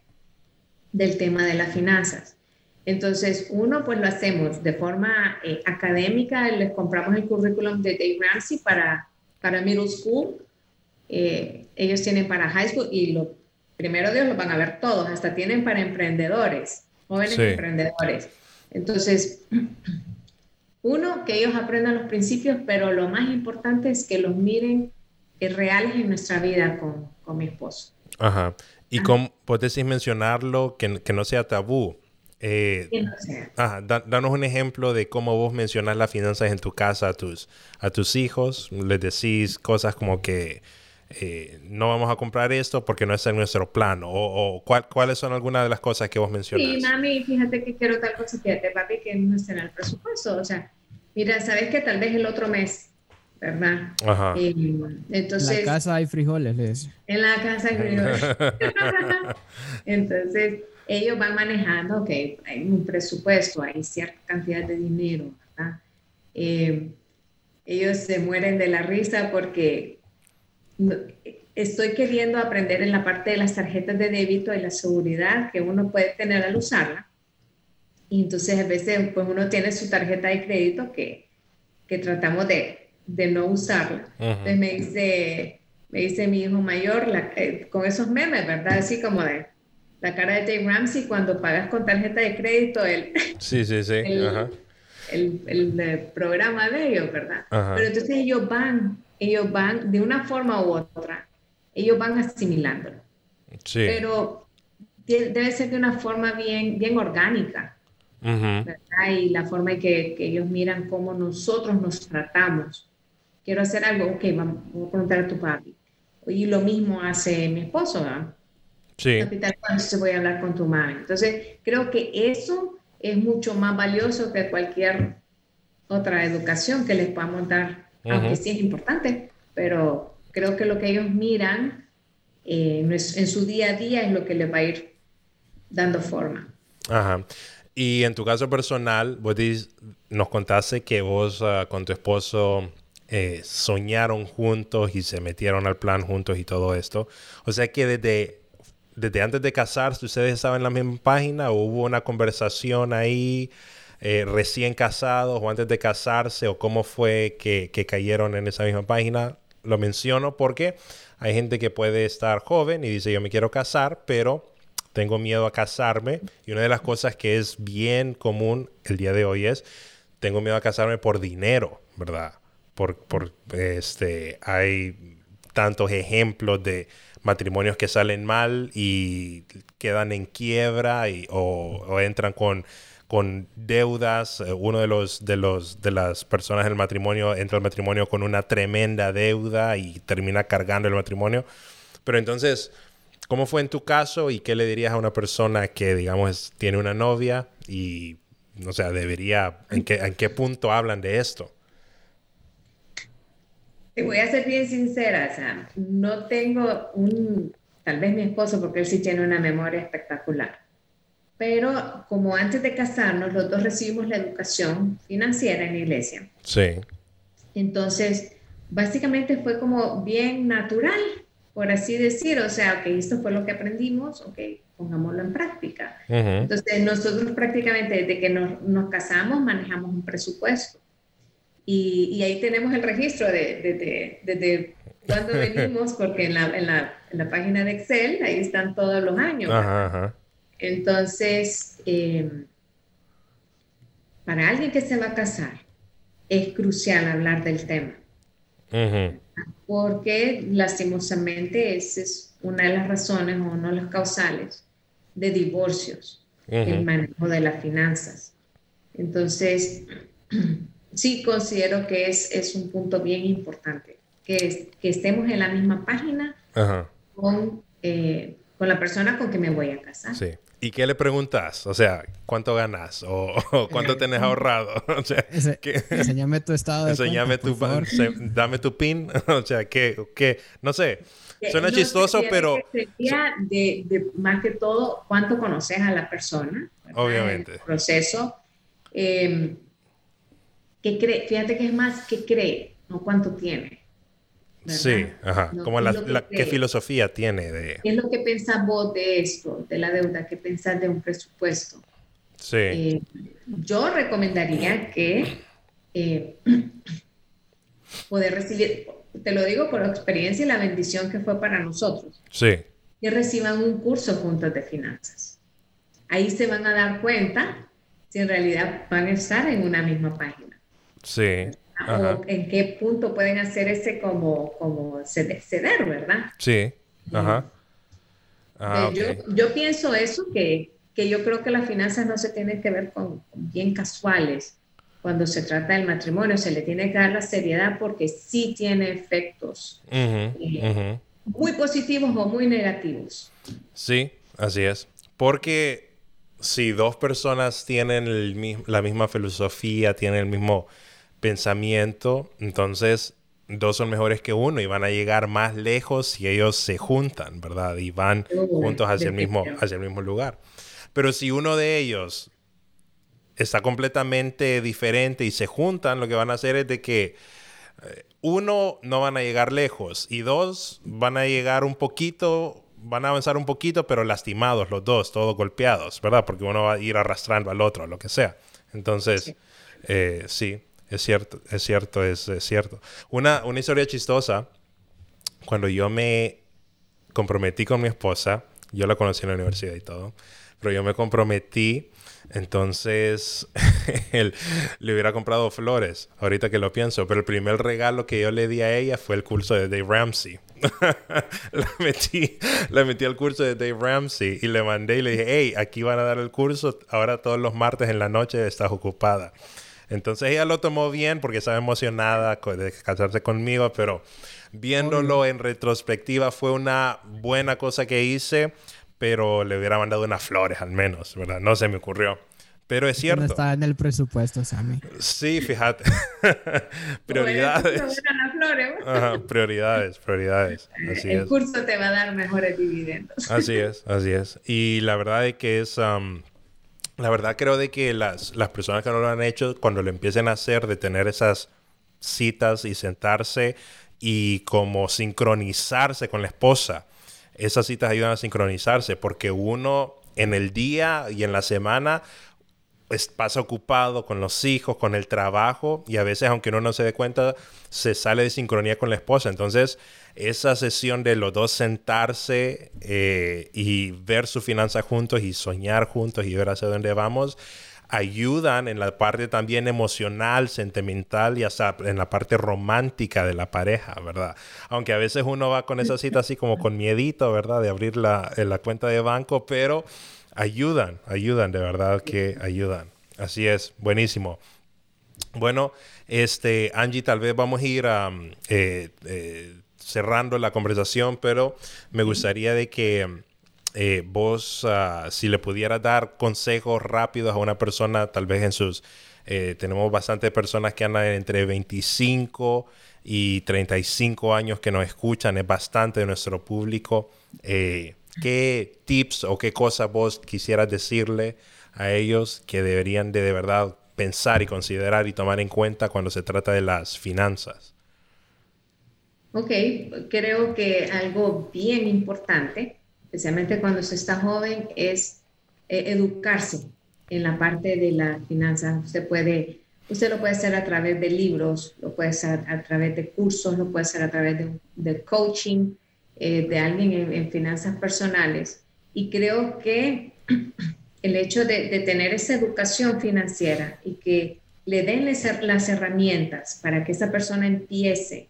del tema de las finanzas. Entonces, uno, pues lo hacemos de forma eh, académica, les compramos el currículum de Dave Ramsey para, para middle school, eh, ellos tienen para high school y lo primero Dios lo van a ver todos, hasta tienen para emprendedores, jóvenes emprendedores. Entonces, uno, que ellos aprendan los principios, pero lo más importante es que los miren eh, reales en nuestra vida con, con mi esposo. Ajá. ¿Y cómo puedes mencionarlo que, que, no sea tabú? Eh, que no sea. Ajá, danos un ejemplo de cómo vos mencionas las finanzas en tu casa a tus, a tus hijos. Les decís cosas como que eh, no vamos a comprar esto porque no es en nuestro plan? ¿O, cuáles son algunas de las cosas que vos mencionas? Sí, mami, fíjate que quiero tal cosa, fíjate, papi, que no está en el presupuesto. O sea, mira, sabes que tal vez el otro mes, ¿verdad? Ajá. Eh, entonces, en la casa hay frijoles, les. En la casa hay frijoles. entonces, ellos van manejando, ok, hay un presupuesto, hay cierta cantidad de dinero, ¿verdad? Eh, ellos se mueren de la risa porque estoy queriendo aprender en la parte de las tarjetas de débito y la seguridad que uno puede tener al usarla. Y entonces a veces pues uno tiene su tarjeta de crédito que, que tratamos de, de, no usarla. Entonces me dice, me dice mi hijo mayor la, eh, con esos memes, ¿verdad? Así como de la cara de Dave Ramsey cuando pagas con tarjeta de crédito el, sí, sí, sí. el, el, el, programa de ellos, ¿verdad? Pero entonces ellos van ellos van, de una forma u otra, ellos van asimilándolo. Sí. Pero debe ser de una forma bien, bien orgánica. ¿verdad? Y la forma en que, que, ellos miran cómo nosotros nos tratamos. Quiero hacer algo, ok, vamos, a preguntar a tu papi. Y lo mismo hace mi esposo, ¿verdad? Sí. Entonces voy a hablar con tu madre. Entonces, creo que eso es mucho más valioso que cualquier otra educación que les podamos dar aunque sí es importante, pero creo que lo que ellos miran eh, en su día a día es lo que les va a ir dando forma. Ajá. Y en tu caso personal, vos nos contaste que vos ah, con tu esposo eh, soñaron juntos y se metieron al plan juntos y todo esto. O sea que desde, desde antes de casarse, ustedes estaban en la misma página o hubo una conversación ahí eh, recién casados o antes de casarse o cómo fue que, cayeron en esa misma página. Lo menciono porque hay gente que puede estar joven y dice yo me quiero casar, pero tengo miedo a casarme. Y una de las cosas que es bien común el día de hoy es, tengo miedo a casarme por dinero, ¿verdad? Por, por este, hay tantos ejemplos de matrimonios que salen mal y quedan en quiebra y, o entran con con deudas. Eh, uno de los, de los de las personas del matrimonio entra al matrimonio con una tremenda deuda y termina cargando el matrimonio. Pero entonces, ¿cómo fue en tu caso y qué le dirías a una persona que, digamos, tiene una novia y, o sea, debería, ¿en qué, en qué punto hablan de esto? Te voy a ser bien sincera, Sam. No tengo un, tal vez mi esposo, porque él sí tiene una memoria espectacular pero como antes de casarnos, los dos recibimos la educación financiera en la iglesia. Sí. Entonces, básicamente fue como bien natural, por así decir, o sea, ok, esto fue lo que aprendimos, ok, pongámoslo en práctica. Entonces, nosotros prácticamente desde que nos, nos casamos manejamos un presupuesto. Y, y, ahí tenemos el registro de, de, de, cuándo venimos, porque en la, en, la, en la, página de Excel ahí están todos los años. Ajá, Entonces, eh, para alguien que se va a casar, es crucial hablar del tema. Porque lastimosamente esa es una de las razones o una de las causales de divorcios, el manejo de las finanzas. Entonces, sí considero que es, es un punto bien importante, que, que estemos en la misma página Con, eh, con la persona con que me voy a casar. Sí. ¿Y qué le preguntas? O sea, ¿cuánto ganas? ¿O, cuánto tenés ahorrado? O sea, enséñame tu estado de Enséñame tu... Dame tu PIN. o sea, ¿qué? qué no sé. Suena chistoso, pero... De, de, más que todo, cuánto conoces a la persona. Obviamente. El proceso. Eh, ¿qué cree? Fíjate que es más, ¿qué cree? No cuánto tiene. Sí, ajá. Como la, qué filosofía tiene de... ¿Qué es lo que pensás vos de esto, de la deuda? ¿Qué pensás de un presupuesto? Sí. Eh, yo recomendaría que eh, poder recibir, te lo digo por experiencia y la bendición que fue para nosotros. Sí. Que reciban un curso juntos de finanzas. Ahí se van a dar cuenta si en realidad van a estar en una misma página. Sí o en qué punto pueden hacer ese como, como ceder, ¿verdad? Sí, ajá. Ah, yo, yo, pienso eso, que, que, yo creo que las finanzas no se tienen que ver con, bien casuales. Cuando se trata del matrimonio, se le tiene que dar la seriedad porque sí tiene efectos eh, muy positivos o muy negativos. Sí, así es. Porque si dos personas tienen el, la misma filosofía, tienen el mismo pensamiento, entonces dos son mejores que uno y van a llegar más lejos si ellos se juntan, ¿verdad? Y van juntos hacia el, mismo, hacia el mismo lugar. Pero si uno de ellos está completamente diferente y se juntan, lo que van a hacer es de que eh, uno no van a llegar lejos y dos van a llegar un poquito, van a avanzar un poquito, pero lastimados los dos, todos golpeados, ¿verdad? Porque uno va a ir arrastrando al otro, lo que sea. Entonces, sí, eh, sí es cierto, es cierto, es, cierto. Una, una historia chistosa, cuando yo me comprometí con mi esposa, yo la conocí en la universidad y todo, pero yo me comprometí, entonces él le hubiera comprado flores, ahorita que lo pienso, pero el primer regalo que yo le di a ella fue el curso de Dave Ramsey. la, metí, la metí al curso de Dave Ramsey y le mandé y le dije, hey, aquí van a dar el curso, ahora todos los martes en la noche estás ocupada. Entonces ella lo tomó bien porque estaba emocionada de casarse conmigo, pero viéndolo en retrospectiva fue una buena cosa que hice, pero le hubiera mandado unas flores al menos, ¿verdad? No se me ocurrió. Pero es cierto. No está en el presupuesto, Sammy. Sí, fíjate. prioridades. prioridades, prioridades. Así el curso te va a dar mejores dividendos. así es, así es. Y la verdad es que es... Um, la verdad creo de que las, las personas que no lo han hecho, cuando lo empiecen a hacer, de tener esas citas y sentarse y como sincronizarse con la esposa, esas citas ayudan a sincronizarse porque uno en el día y en la semana pasa ocupado con los hijos, con el trabajo y a veces aunque uno no se dé cuenta se sale de sincronía con la esposa. Entonces esa sesión de los dos sentarse eh, y ver su finanza juntos y soñar juntos y ver hacia dónde vamos ayudan en la parte también emocional, sentimental y hasta en la parte romántica de la pareja, ¿verdad? Aunque a veces uno va con esa cita así como con miedito, ¿verdad? De abrir la, la cuenta de banco, pero ayudan, ayudan, de verdad que ayudan. Así es, buenísimo. Bueno, este, Angie, tal vez vamos a ir a, eh, eh, cerrando la conversación, pero me gustaría de que eh, vos, ah, si le pudieras dar consejos rápidos a una persona, tal vez en sus... tenemos bastantes personas que andan entre 25 y 35 años que nos escuchan, es bastante de nuestro público. ¿qué tips o qué cosas vos quisieras decirle a ellos que deberían de de verdad pensar y considerar y tomar en cuenta cuando se trata de las finanzas? Ok, creo que algo bien importante, especialmente cuando se está joven, es eh, educarse en la parte de la finanza. Usted puede, usted lo puede hacer a través de libros, lo puede hacer a través de cursos, lo puede hacer a través de, coaching eh, de alguien en, finanzas personales. Y creo que el hecho de, de, tener esa educación financiera y que le den las herramientas para que esa persona empiece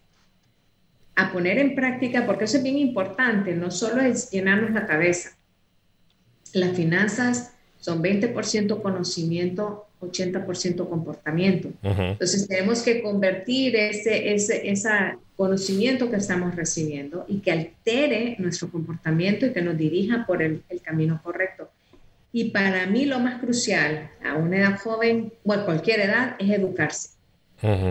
a poner en práctica, porque eso es bien importante, no solo es llenarnos la cabeza. Las finanzas son 20% conocimiento, 80% comportamiento. Entonces tenemos que convertir ese, ese, ese conocimiento que estamos recibiendo y que altere nuestro comportamiento y que nos dirija por el, el camino correcto. Y para mí lo más crucial a una edad joven o a cualquier edad es educarse.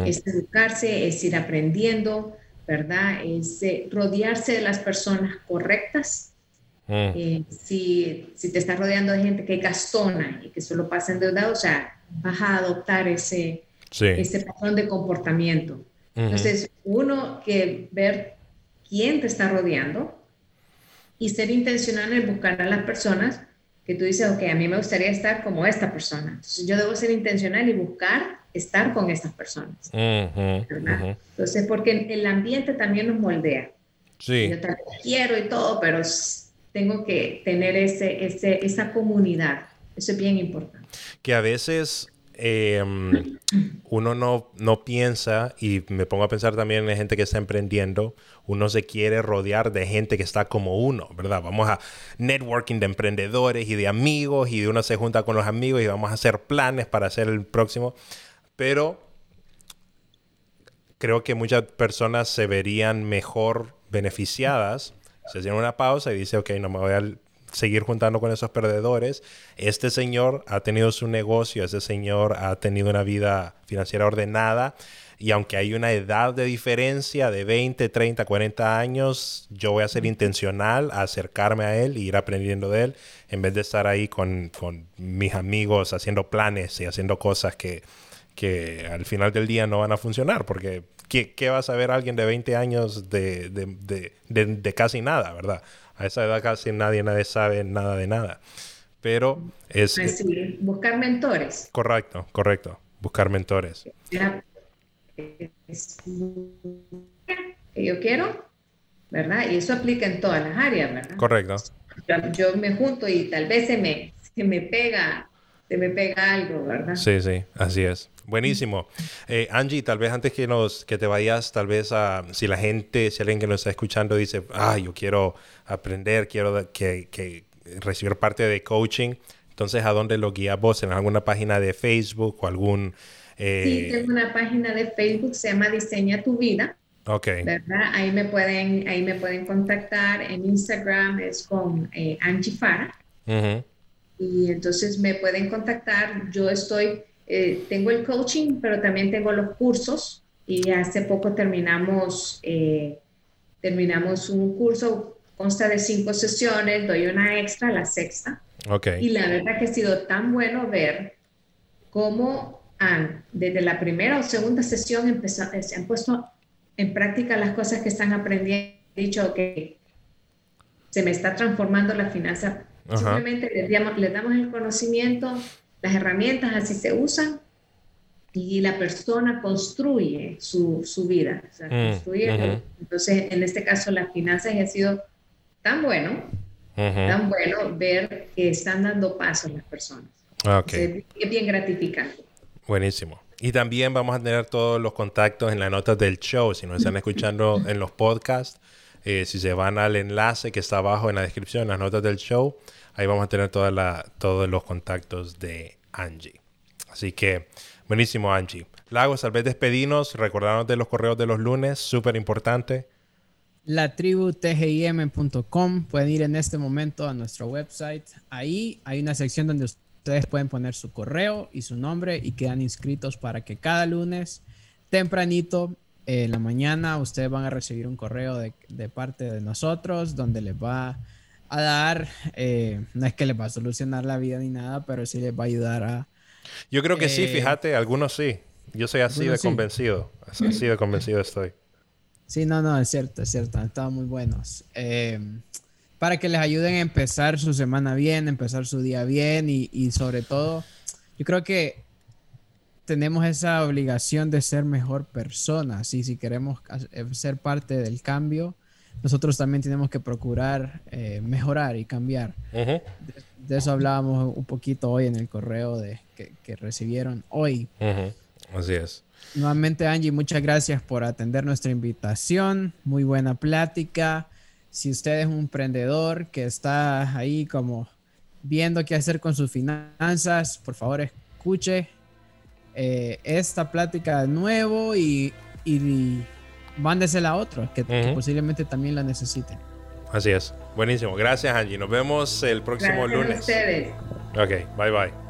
Es educarse, es ir aprendiendo, ¿verdad? Es eh, rodearse de las personas correctas. Mm. Eh, si, si, te estás rodeando de gente que gastona y que solo pasa endeudado, o sea, vas a adoptar ese, ese patrón de comportamiento. Entonces, uno que ver quién te está rodeando y ser intencional en buscar a las personas que tú dices, ok, a mí me gustaría estar como esta persona. Entonces, yo debo ser intencional y buscar estar con estas personas. Entonces, porque el ambiente también nos moldea. Sí. Yo también quiero y todo, pero tengo que tener ese, ese, esa comunidad. Eso es bien importante. Que a veces em, uno no, no piensa, y me pongo a pensar también en gente que está emprendiendo, uno se quiere rodear de gente que está como uno, ¿verdad? Vamos a networking de emprendedores y de amigos, y uno se junta con los amigos y vamos a hacer planes para hacer el próximo pero creo que muchas personas se verían mejor beneficiadas. Se hacen una pausa y dice, ok, no me voy a seguir juntando con esos perdedores. Este señor ha tenido su negocio, este señor ha tenido una vida financiera ordenada y aunque hay una edad de diferencia de 20, 30, 40 años, yo voy a ser intencional a acercarme a él y ir aprendiendo de él en vez de estar ahí con, con mis amigos haciendo planes y haciendo cosas que, que al final del día no van a funcionar, porque ¿qué, qué va a saber alguien de 20 años de, de, de, casi nada, verdad? A esa edad casi nadie, nadie sabe nada de nada. Pero es... Pues buscar mentores. Correcto, correcto. Buscar mentores. Que yo quiero, ¿verdad? Y eso aplica en todas las áreas, ¿verdad? Correcto. Yo, me junto y tal vez se me, se me pega se me pega algo, ¿verdad? Sí, sí, así es. Buenísimo. Eh, Angie, tal vez antes que nos que te vayas, tal vez a si la gente, si alguien que nos está escuchando dice, ah, yo quiero aprender, quiero que, que recibir parte de coaching, entonces ¿a dónde lo guías vos? ¿En alguna página de Facebook o algún... Eh... Sí, tengo una página de Facebook, se llama Diseña tu vida. Ok. ¿Verdad? Ahí me pueden, ahí me pueden contactar. En Instagram es con eh, Angie Fara. Y entonces me pueden contactar. Yo estoy eh, tengo el coaching, pero también tengo los cursos y hace poco terminamos, eh, terminamos un curso, consta de cinco sesiones, doy una extra, la sexta. Okay. Y la verdad que ha sido tan bueno ver cómo han, desde la primera o segunda sesión eh, se han puesto en práctica las cosas que están aprendiendo. He dicho que se me está transformando la finanza. Simplemente les damos, les damos el conocimiento, las herramientas así se usan y la persona construye su, su vida. Mm, entonces, en este caso, las finanzas ha sido tan bueno, tan bueno ver que están dando pasos las personas. es bien gratificante. Buenísimo. Y también vamos a tener todos los contactos en las notas del show. Si nos están escuchando en los podcasts, eh, si se van al enlace que está abajo en la descripción, en las notas del show, Ahí vamos a tener todos los contactos de Angie. Así que, buenísimo, Angie. Lagos, tal vez despedirnos, recordarnos de los correos de los lunes, súper importante. La tribu tgim.com. Pueden ir en este momento a nuestro website. Ahí hay una sección donde ustedes pueden poner su correo y su nombre y quedan inscritos para que cada lunes tempranito en la mañana ustedes van a recibir un correo de, de parte de nosotros donde les va a dar, eh, no es que les va a solucionar la vida ni nada, pero sí les va a ayudar a... Yo creo que sí, eh, fíjate, algunos sí. Yo soy así de convencido, así de convencido estoy. Sí, no, no, es cierto, es cierto, han estado muy buenos. Eh, para que les ayuden a empezar su semana bien, empezar su día bien y, y sobre todo, yo creo que tenemos esa obligación de ser mejor personas y si queremos ser parte del cambio, nosotros también tenemos que procurar eh, mejorar y cambiar. de, eso hablábamos un poquito hoy en el correo de, que, recibieron hoy. Así es. Nuevamente, Angie, muchas gracias por atender nuestra invitación. Muy buena plática. Si usted es un emprendedor que está ahí como viendo qué hacer con sus finanzas, por favor escuche eh, esta plática de nuevo y, y mándesela a otro que, posiblemente también la necesiten. Así es. Buenísimo. Gracias, Angie. Nos vemos el próximo lunes. A ustedes. Ok, bye bye.